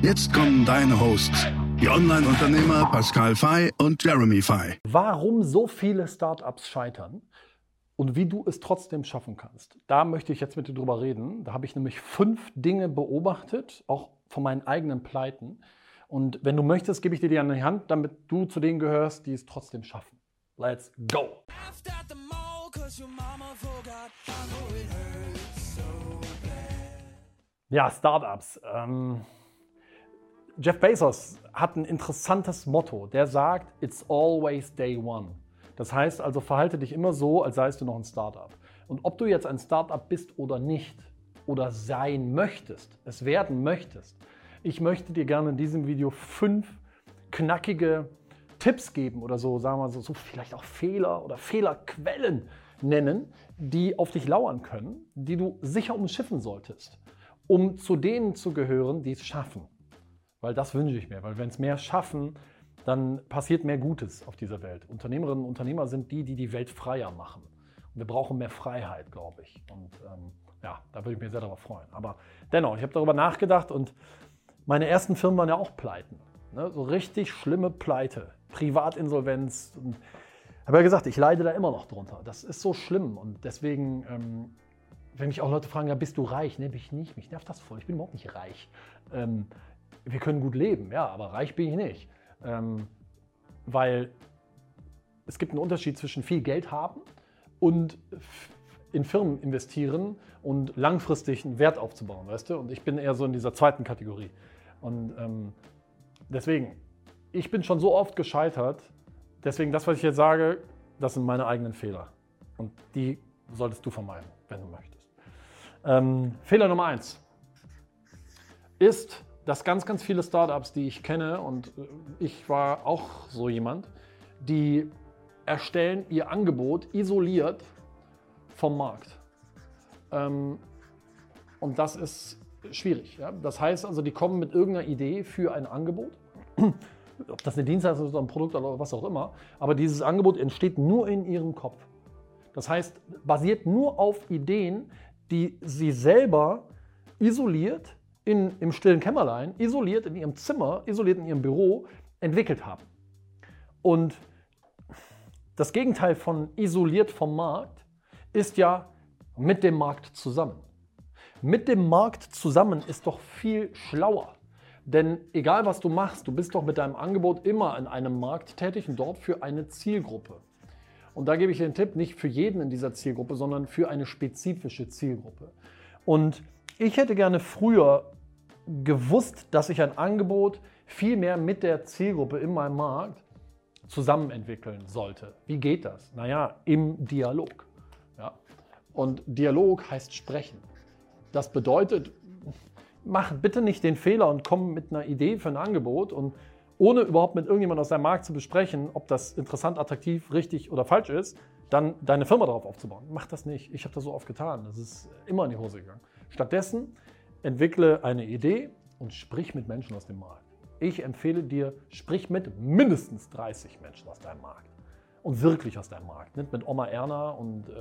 Jetzt kommen deine Hosts, die Online-Unternehmer Pascal Fay und Jeremy Fay. Warum so viele Startups scheitern und wie du es trotzdem schaffen kannst. Da möchte ich jetzt mit dir drüber reden. Da habe ich nämlich fünf Dinge beobachtet, auch von meinen eigenen Pleiten. Und wenn du möchtest, gebe ich dir die an die Hand, damit du zu denen gehörst, die es trotzdem schaffen. Let's go! Ja, Startups. Ähm, Jeff Bezos hat ein interessantes Motto. Der sagt, it's always day one. Das heißt also, verhalte dich immer so, als seist du noch ein Startup. Und ob du jetzt ein Startup bist oder nicht, oder sein möchtest, es werden möchtest, ich möchte dir gerne in diesem Video fünf knackige Tipps geben oder so, sagen wir so, so vielleicht auch Fehler oder Fehlerquellen nennen, die auf dich lauern können, die du sicher umschiffen solltest, um zu denen zu gehören, die es schaffen. Weil das wünsche ich mir, weil wenn es mehr schaffen, dann passiert mehr Gutes auf dieser Welt. Unternehmerinnen und Unternehmer sind die, die die Welt freier machen. Und wir brauchen mehr Freiheit, glaube ich. Und ähm, ja, da würde ich mich sehr darauf freuen. Aber dennoch, ich habe darüber nachgedacht und meine ersten Firmen waren ja auch Pleiten. Ne? So richtig schlimme Pleite. Privatinsolvenz. Und habe ja gesagt, ich leide da immer noch drunter. Das ist so schlimm und deswegen, ähm, wenn mich auch Leute fragen, ja, bist du reich? Nee, bin ich nicht. Mich nervt das voll. Ich bin überhaupt nicht reich. Ähm, wir können gut leben, ja, aber reich bin ich nicht. Ähm, weil es gibt einen Unterschied zwischen viel Geld haben und in Firmen investieren und langfristig einen Wert aufzubauen, weißt du? Und ich bin eher so in dieser zweiten Kategorie. Und ähm, deswegen, ich bin schon so oft gescheitert. Deswegen, das, was ich jetzt sage, das sind meine eigenen Fehler. Und die solltest du vermeiden, wenn du möchtest. Ähm, Fehler Nummer eins ist, dass ganz, ganz viele Startups, die ich kenne, und ich war auch so jemand, die erstellen ihr Angebot isoliert vom Markt. Ähm, und das ist schwierig. Das heißt also, die kommen mit irgendeiner Idee für ein Angebot ob das eine Dienstleistung ist oder ein Produkt oder was auch immer, aber dieses Angebot entsteht nur in ihrem Kopf. Das heißt, basiert nur auf Ideen, die sie selber isoliert in, im stillen Kämmerlein, isoliert in ihrem Zimmer, isoliert in ihrem Büro entwickelt haben. Und das Gegenteil von isoliert vom Markt ist ja mit dem Markt zusammen. Mit dem Markt zusammen ist doch viel schlauer. Denn egal was du machst, du bist doch mit deinem Angebot immer in einem Markt tätig und dort für eine Zielgruppe. Und da gebe ich dir den Tipp, nicht für jeden in dieser Zielgruppe, sondern für eine spezifische Zielgruppe. Und ich hätte gerne früher gewusst, dass ich ein Angebot viel mehr mit der Zielgruppe in meinem Markt zusammen entwickeln sollte. Wie geht das? Naja, im Dialog. Ja. Und Dialog heißt sprechen. Das bedeutet, mach bitte nicht den Fehler und komm mit einer Idee für ein Angebot und ohne überhaupt mit irgendjemandem aus deinem Markt zu besprechen, ob das interessant, attraktiv, richtig oder falsch ist, dann deine Firma darauf aufzubauen. Mach das nicht. Ich habe das so oft getan. Das ist immer in die Hose gegangen. Stattdessen entwickle eine Idee und sprich mit Menschen aus dem Markt. Ich empfehle dir, sprich mit mindestens 30 Menschen aus deinem Markt. Und wirklich aus deinem Markt. Nicht mit Oma Erna und äh,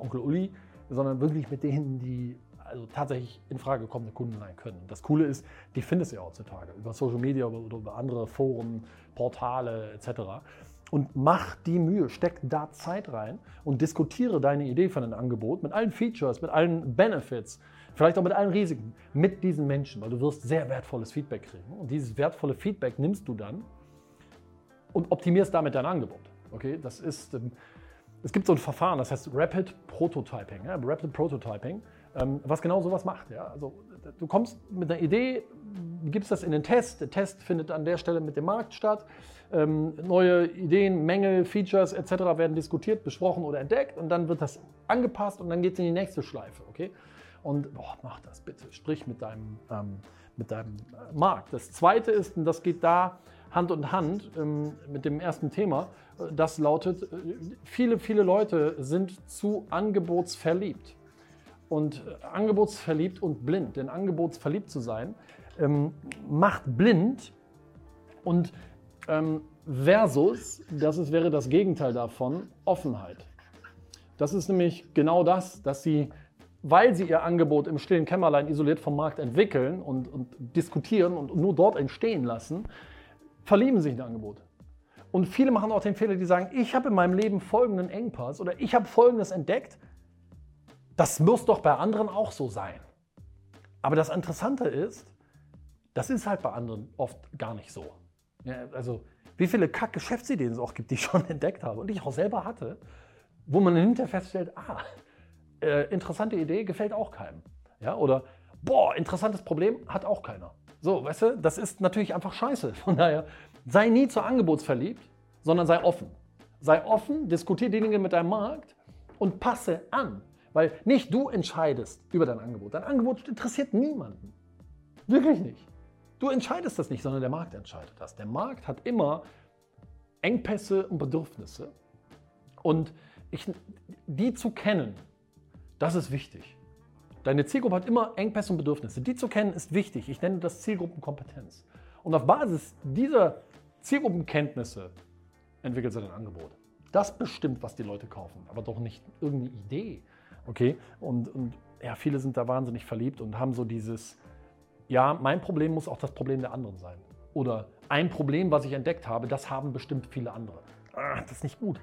Onkel Uli, sondern wirklich mit denen, die also tatsächlich in Frage kommende Kunden sein können. Das Coole ist, die findest du ja heutzutage über Social Media oder über andere Foren, Portale etc. Und mach die Mühe, steck da Zeit rein und diskutiere deine Idee von einem Angebot mit allen Features, mit allen Benefits, vielleicht auch mit allen Risiken mit diesen Menschen, weil du wirst sehr wertvolles Feedback kriegen. Und dieses wertvolle Feedback nimmst du dann und optimierst damit dein Angebot. Okay, das ist, ähm, es gibt so ein Verfahren, das heißt Rapid Prototyping. Ja? Rapid Prototyping ähm, was genau sowas macht. Ja? Also, du kommst mit einer Idee, gibst das in den Test, der Test findet an der Stelle mit dem Markt statt. Ähm, neue Ideen, Mängel, Features etc. werden diskutiert, besprochen oder entdeckt und dann wird das angepasst und dann geht es in die nächste Schleife. Okay? Und boah, mach das bitte. Sprich mit deinem, ähm, mit deinem Markt. Das zweite ist, und das geht da Hand in Hand ähm, mit dem ersten Thema, äh, das lautet, äh, viele, viele Leute sind zu angebotsverliebt. Und äh, angebotsverliebt und blind, denn angebotsverliebt zu sein, ähm, macht blind und ähm, versus, das ist, wäre das Gegenteil davon, Offenheit. Das ist nämlich genau das, dass sie, weil sie ihr Angebot im stillen Kämmerlein isoliert vom Markt entwickeln und, und diskutieren und nur dort entstehen lassen, verlieben sich in Angebot. Und viele machen auch den Fehler, die sagen, ich habe in meinem Leben folgenden Engpass oder ich habe folgendes entdeckt. Das muss doch bei anderen auch so sein. Aber das Interessante ist, das ist halt bei anderen oft gar nicht so. Ja, also wie viele Kack-Geschäftsideen es auch gibt, die ich schon entdeckt habe und die ich auch selber hatte, wo man hinterher feststellt, ah, äh, interessante Idee, gefällt auch keinem. Ja, oder, boah, interessantes Problem, hat auch keiner. So, weißt du, das ist natürlich einfach scheiße. Von daher, sei nie zu angebotsverliebt, sondern sei offen. Sei offen, diskutiere die Dinge mit deinem Markt und passe an. Weil nicht du entscheidest über dein Angebot. Dein Angebot interessiert niemanden. Wirklich nicht. Du entscheidest das nicht, sondern der Markt entscheidet das. Der Markt hat immer Engpässe und Bedürfnisse. Und ich, die zu kennen, das ist wichtig. Deine Zielgruppe hat immer Engpässe und Bedürfnisse. Die zu kennen ist wichtig. Ich nenne das Zielgruppenkompetenz. Und auf Basis dieser Zielgruppenkenntnisse entwickelt sie dein Angebot. Das bestimmt, was die Leute kaufen, aber doch nicht irgendeine Idee. Okay? Und, und ja, viele sind da wahnsinnig verliebt und haben so dieses, ja, mein Problem muss auch das Problem der anderen sein. Oder ein Problem, was ich entdeckt habe, das haben bestimmt viele andere. Ah, das ist nicht gut.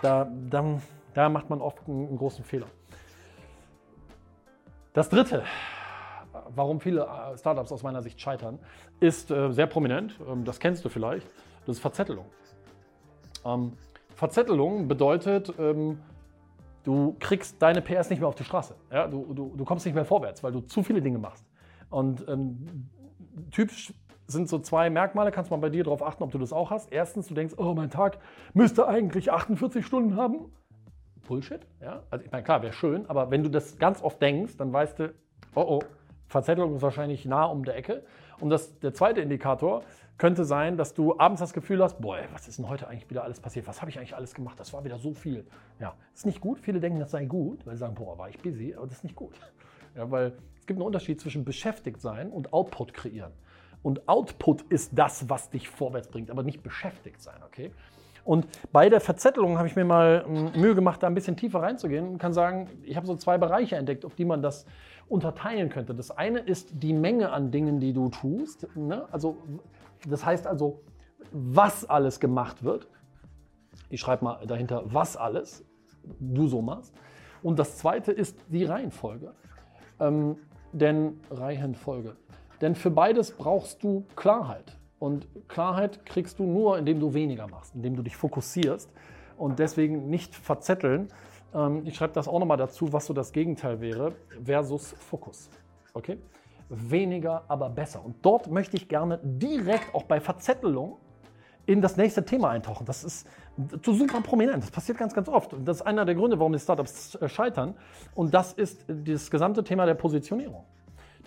Da, da, da macht man oft einen, einen großen Fehler. Das dritte, warum viele äh, Startups aus meiner Sicht scheitern, ist äh, sehr prominent. Ähm, das kennst du vielleicht. Das ist Verzettelung. Ähm, Verzettelung bedeutet, ähm, du kriegst deine PS nicht mehr auf die Straße. Du, du, du kommst nicht mehr vorwärts, weil du zu viele Dinge machst. Und ähm, typisch sind so zwei Merkmale, kannst mal bei dir darauf achten, ob du das auch hast. Erstens, du denkst, oh, mein Tag müsste eigentlich 48 Stunden haben. Bullshit. Ja? Also ich meine, klar, wäre schön, aber wenn du das ganz oft denkst, dann weißt du, oh oh, Verzettelung ist wahrscheinlich nah um der Ecke. Und das, der zweite Indikator könnte sein, dass du abends das Gefühl hast, boah, was ist denn heute eigentlich wieder alles passiert? Was habe ich eigentlich alles gemacht? Das war wieder so viel. Ja, ist nicht gut. Viele denken, das sei gut, weil sie sagen, boah, war ich busy, aber das ist nicht gut. Ja, weil es gibt einen Unterschied zwischen beschäftigt sein und Output kreieren. Und Output ist das, was dich vorwärts bringt, aber nicht beschäftigt sein, okay? Und bei der Verzettelung habe ich mir mal hm, Mühe gemacht, da ein bisschen tiefer reinzugehen und kann sagen, ich habe so zwei Bereiche entdeckt, auf die man das unterteilen könnte. Das eine ist die Menge an Dingen, die du tust. Ne? Also, das heißt also, was alles gemacht wird. Ich schreibe mal dahinter, was alles du so machst. Und das zweite ist die Reihenfolge. Ähm, denn Reihenfolge. Denn für beides brauchst du Klarheit. Und Klarheit kriegst du nur, indem du weniger machst, indem du dich fokussierst und deswegen nicht verzetteln. Ähm, ich schreibe das auch nochmal dazu, was so das Gegenteil wäre, versus Fokus. Okay? Weniger, aber besser. Und dort möchte ich gerne direkt auch bei Verzettelung in das nächste Thema eintauchen. Das ist so super prominent. Das passiert ganz, ganz oft. Und das ist einer der Gründe, warum die Startups äh, scheitern. Und das ist das gesamte Thema der Positionierung.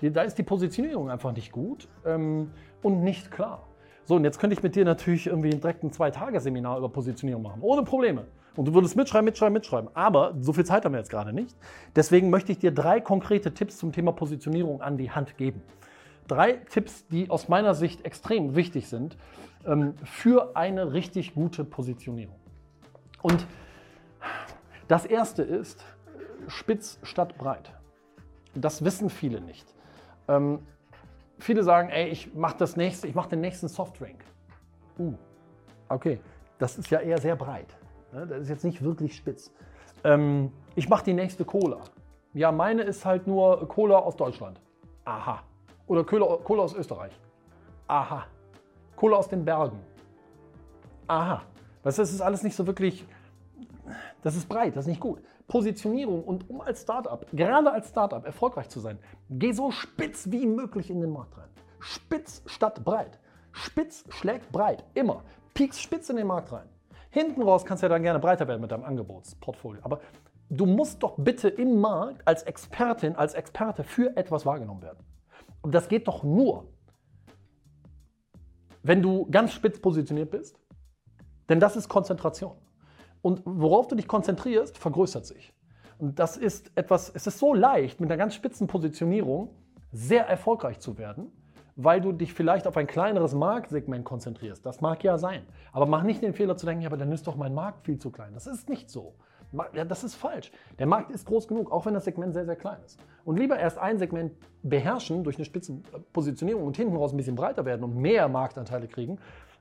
Da ist die Positionierung einfach nicht gut ähm, und nicht klar. So, und jetzt könnte ich mit dir natürlich irgendwie direkt ein Zwei-Tage-Seminar über Positionierung machen, ohne Probleme. Und du würdest mitschreiben, mitschreiben, mitschreiben. Aber so viel Zeit haben wir jetzt gerade nicht. Deswegen möchte ich dir drei konkrete Tipps zum Thema Positionierung an die Hand geben. Drei Tipps, die aus meiner Sicht extrem wichtig sind ähm, für eine richtig gute Positionierung. Und das erste ist spitz statt breit. Das wissen viele nicht. Ähm, viele sagen, ey, ich mache das nächste, ich mache den nächsten Softdrink. Uh, okay, das ist ja eher sehr breit. Ne? Das ist jetzt nicht wirklich spitz. Ähm, ich mache die nächste Cola. Ja, meine ist halt nur Cola aus Deutschland. Aha. Oder Cola, Cola aus Österreich. Aha. Cola aus den Bergen. Aha. Das ist alles nicht so wirklich, das ist breit, das ist nicht gut. Positionierung und um als Startup, gerade als Startup erfolgreich zu sein, geh so spitz wie möglich in den Markt rein. Spitz statt breit. Spitz schlägt breit, immer. Pieks spitz in den Markt rein. Hinten raus kannst du ja dann gerne breiter werden mit deinem Angebotsportfolio. Aber du musst doch bitte im Markt als Expertin, als Experte für etwas wahrgenommen werden. Und das geht doch nur, wenn du ganz spitz positioniert bist. Denn das ist Konzentration. Und worauf du dich konzentrierst, vergrößert sich. Und das ist etwas, es ist so leicht, mit einer ganz spitzen Positionierung sehr erfolgreich zu werden, weil du dich vielleicht auf ein kleineres Marktsegment konzentrierst. Das mag ja sein. Aber mach nicht den Fehler zu denken, ja, aber dann ist doch mein Markt viel zu klein. Das ist nicht so. Das ist falsch. Der Markt ist groß genug, auch wenn das Segment sehr, sehr klein ist. Und lieber erst ein Segment beherrschen durch eine Spitzenpositionierung und hinten raus ein bisschen breiter werden und mehr Marktanteile kriegen,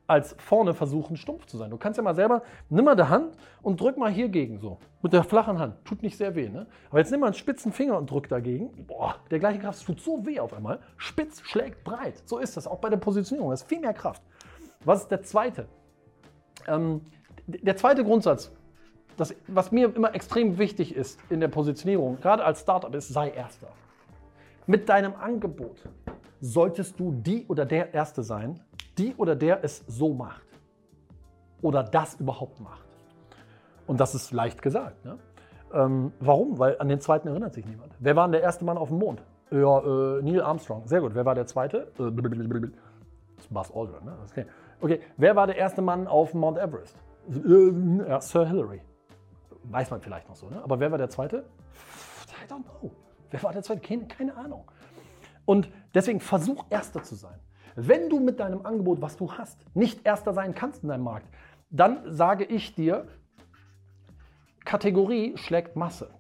als vorne versuchen, stumpf zu sein. Du kannst ja mal selber, nimm mal die Hand und drück mal hier gegen so. Mit der flachen Hand. Tut nicht sehr weh, ne? Aber jetzt nimm mal einen spitzen Finger und drück dagegen. Boah, der gleiche Kraft tut so weh auf einmal. Spitz schlägt breit. So ist das auch bei der Positionierung. Das ist viel mehr Kraft. Was ist der zweite? Ähm, der zweite Grundsatz, das, was mir immer extrem wichtig ist in der Positionierung, gerade als Startup, ist, sei Erster. Mit deinem Angebot solltest du die oder der Erste sein, die oder der es so macht. Oder das überhaupt macht. Und das ist leicht gesagt. Ne? Ähm, warum? Weil an den zweiten erinnert sich niemand. Wer war denn der erste Mann auf dem Mond? Ja, äh, Neil Armstrong. Sehr gut. Wer war der zweite? Äh, das ist Buzz Aldrin. Ne? Okay. okay. Wer war der erste Mann auf Mount Everest? Äh, ja, Sir Hillary. Weiß man vielleicht noch so. Ne? Aber wer war der zweite? I don't know. Wer war der zweite? Keine, keine Ahnung. Und deswegen versuch Erster zu sein. Wenn du mit deinem Angebot, was du hast, nicht Erster sein kannst in deinem Markt, dann sage ich dir, Kategorie schlägt Masse.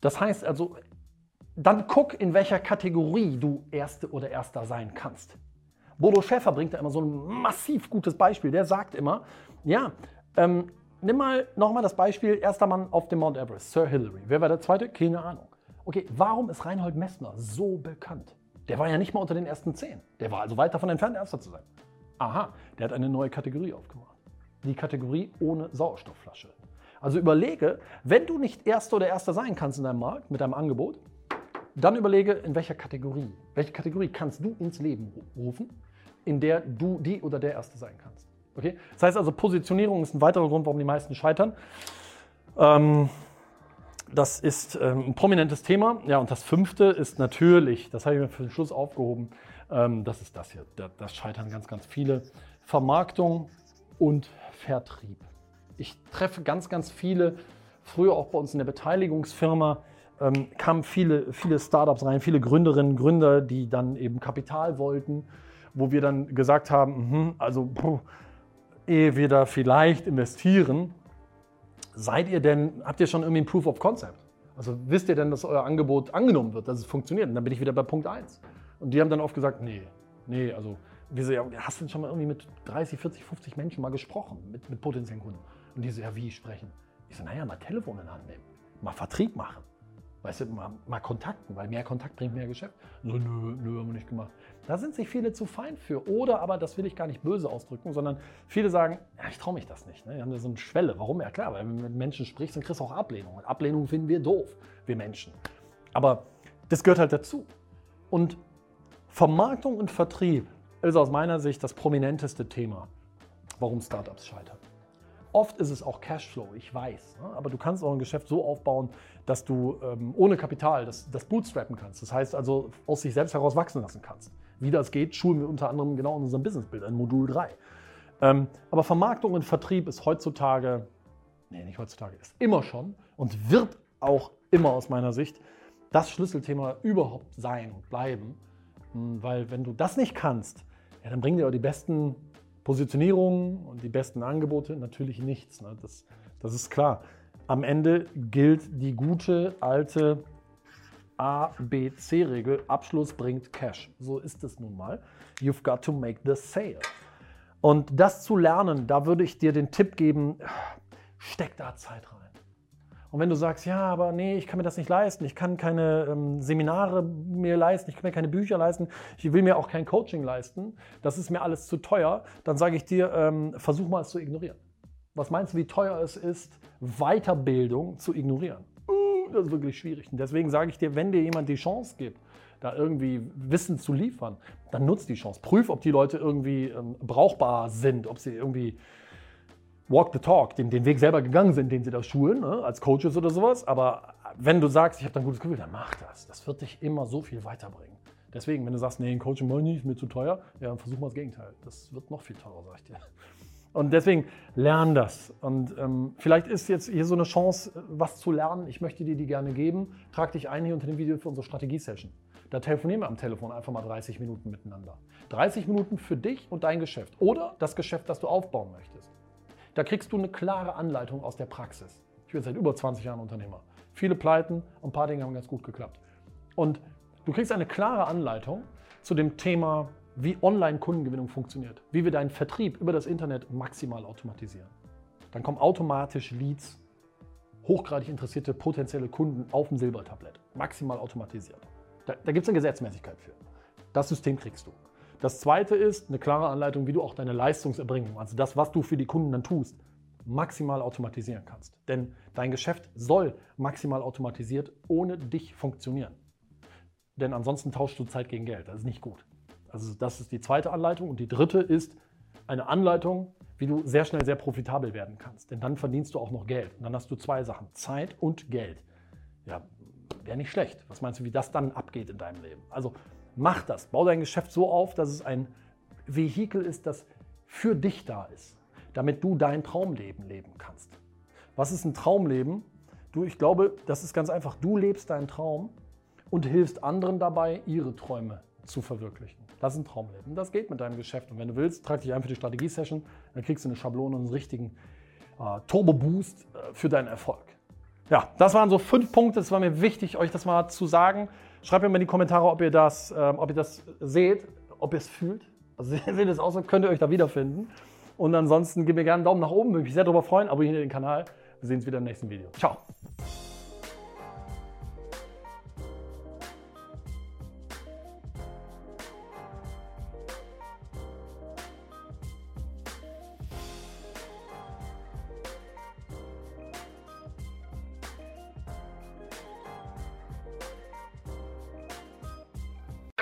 Das heißt also, dann guck, in welcher Kategorie du Erste oder Erster sein kannst. Bodo Schäfer bringt da immer so ein massiv gutes Beispiel. Der sagt immer, ja, ähm, nimm mal nochmal das Beispiel, erster Mann auf dem Mount Everest, Sir Hillary. Wer war der zweite? Keine Ahnung. Okay, warum ist Reinhold Messner so bekannt? Der war ja nicht mal unter den ersten zehn. Der war also weit davon entfernt, Erster zu sein. Aha, der hat eine neue Kategorie aufgemacht. Die Kategorie ohne Sauerstoffflasche. Also überlege, wenn du nicht Erster oder Erster sein kannst in deinem Markt mit deinem Angebot, dann überlege, in welcher Kategorie. Welche Kategorie kannst du ins Leben rufen, in der du die oder der Erste sein kannst. Okay? Das heißt also, Positionierung ist ein weiterer Grund, warum die meisten scheitern. Ähm, das ist ähm, ein prominentes Thema. Ja, und das fünfte ist natürlich, das habe ich mir für den Schluss aufgehoben, ähm, das ist das hier. Da, das scheitern ganz, ganz viele. Vermarktung und Vertrieb. Ich treffe ganz, ganz viele, früher auch bei uns in der Beteiligungsfirma, ähm, kamen viele, viele Startups rein, viele Gründerinnen, Gründer, die dann eben Kapital wollten, wo wir dann gesagt haben, mh, also puh, ehe wir da vielleicht investieren, Seid ihr denn, habt ihr schon irgendwie ein Proof of Concept? Also wisst ihr denn, dass euer Angebot angenommen wird, dass es funktioniert? Und dann bin ich wieder bei Punkt 1. Und die haben dann oft gesagt, nee, nee, also wir so, ja, hast du denn schon mal irgendwie mit 30, 40, 50 Menschen mal gesprochen, mit, mit potenziellen Kunden? Und die so, ja, wie sprechen? Ich so, naja, mal Telefon in Hand nehmen, mal Vertrieb machen. Weißt du, mal, mal kontakten, weil mehr Kontakt bringt mehr Geschäft. So, nö, nö, haben wir nicht gemacht. Da sind sich viele zu fein für. Oder aber, das will ich gar nicht böse ausdrücken, sondern viele sagen, ja, ich traue mich das nicht. Ne? Die haben da so eine Schwelle. Warum? Ja klar, weil wenn du mit Menschen sprichst, dann kriegst du auch Ablehnung. Und Ablehnung finden wir doof, wir Menschen. Aber das gehört halt dazu. Und Vermarktung und Vertrieb ist aus meiner Sicht das prominenteste Thema, warum Startups scheitern. Oft ist es auch Cashflow, ich weiß. Ne? Aber du kannst auch ein Geschäft so aufbauen, dass du ähm, ohne Kapital das, das bootstrappen kannst. Das heißt also, aus sich selbst heraus wachsen lassen kannst. Wie das geht, schulen wir unter anderem genau in unserem Businessbild, in Modul 3. Ähm, aber Vermarktung und Vertrieb ist heutzutage, nee, nicht heutzutage, ist immer schon und wird auch immer aus meiner Sicht das Schlüsselthema überhaupt sein und bleiben. Hm, weil wenn du das nicht kannst, ja, dann bringen dir auch die besten Positionierungen und die besten Angebote natürlich nichts. Ne? Das, das ist klar. Am Ende gilt die gute alte ABC-Regel. Abschluss bringt Cash. So ist es nun mal. You've got to make the sale. Und das zu lernen, da würde ich dir den Tipp geben, steck da Zeit rein. Und wenn du sagst, ja, aber nee, ich kann mir das nicht leisten, ich kann keine ähm, Seminare mir leisten, ich kann mir keine Bücher leisten, ich will mir auch kein Coaching leisten, das ist mir alles zu teuer, dann sage ich dir, ähm, versuch mal es zu ignorieren. Was meinst du, wie teuer es ist, Weiterbildung zu ignorieren? Uh, das ist wirklich schwierig. Und deswegen sage ich dir, wenn dir jemand die Chance gibt, da irgendwie Wissen zu liefern, dann nutzt die Chance. Prüf, ob die Leute irgendwie ähm, brauchbar sind, ob sie irgendwie walk the talk, den, den Weg selber gegangen sind, den sie da schulen, ne, als Coaches oder sowas. Aber wenn du sagst, ich habe da ein gutes Gefühl, dann mach das. Das wird dich immer so viel weiterbringen. Deswegen, wenn du sagst, nee, ein Coaching wollte ich nicht, ist mir zu teuer, ja, dann versuch mal das Gegenteil. Das wird noch viel teurer, sag ich dir. Und deswegen lern das. Und ähm, vielleicht ist jetzt hier so eine Chance, was zu lernen. Ich möchte dir die gerne geben. Trag dich ein hier unter dem Video für unsere Strategie-Session. Da telefonieren wir am Telefon einfach mal 30 Minuten miteinander. 30 Minuten für dich und dein Geschäft oder das Geschäft, das du aufbauen möchtest. Da kriegst du eine klare Anleitung aus der Praxis. Ich bin seit über 20 Jahren Unternehmer. Viele Pleiten ein paar Dinge haben ganz gut geklappt. Und du kriegst eine klare Anleitung zu dem Thema wie Online-Kundengewinnung funktioniert, wie wir deinen Vertrieb über das Internet maximal automatisieren. Dann kommen automatisch Leads, hochgradig interessierte potenzielle Kunden auf dem Silbertablett, maximal automatisiert. Da, da gibt es eine Gesetzmäßigkeit für. Das System kriegst du. Das zweite ist eine klare Anleitung, wie du auch deine Leistungserbringung, also das, was du für die Kunden dann tust, maximal automatisieren kannst. Denn dein Geschäft soll maximal automatisiert ohne dich funktionieren. Denn ansonsten tauschst du Zeit gegen Geld. Das ist nicht gut. Also das ist die zweite Anleitung. Und die dritte ist eine Anleitung, wie du sehr schnell sehr profitabel werden kannst. Denn dann verdienst du auch noch Geld. Und dann hast du zwei Sachen, Zeit und Geld. Ja, wäre nicht schlecht. Was meinst du, wie das dann abgeht in deinem Leben? Also mach das. Bau dein Geschäft so auf, dass es ein Vehikel ist, das für dich da ist, damit du dein Traumleben leben kannst. Was ist ein Traumleben? Du, ich glaube, das ist ganz einfach. Du lebst deinen Traum und hilfst anderen dabei, ihre Träume zu verwirklichen. Das ist ein Traumleben. Das geht mit deinem Geschäft. Und wenn du willst, trag dich ein für die Strategie-Session. Dann kriegst du eine Schablone und einen richtigen äh, Turbo-Boost äh, für deinen Erfolg. Ja, das waren so fünf Punkte. Es war mir wichtig, euch das mal zu sagen. Schreibt mir mal in die Kommentare, ob ihr das, ähm, ob ihr das seht, ob ihr es fühlt. Also, seht es aus, könnt ihr euch da wiederfinden. Und ansonsten gebt mir gerne einen Daumen nach oben, würde mich sehr darüber freuen. Abonniert den Kanal. Wir sehen uns wieder im nächsten Video. Ciao.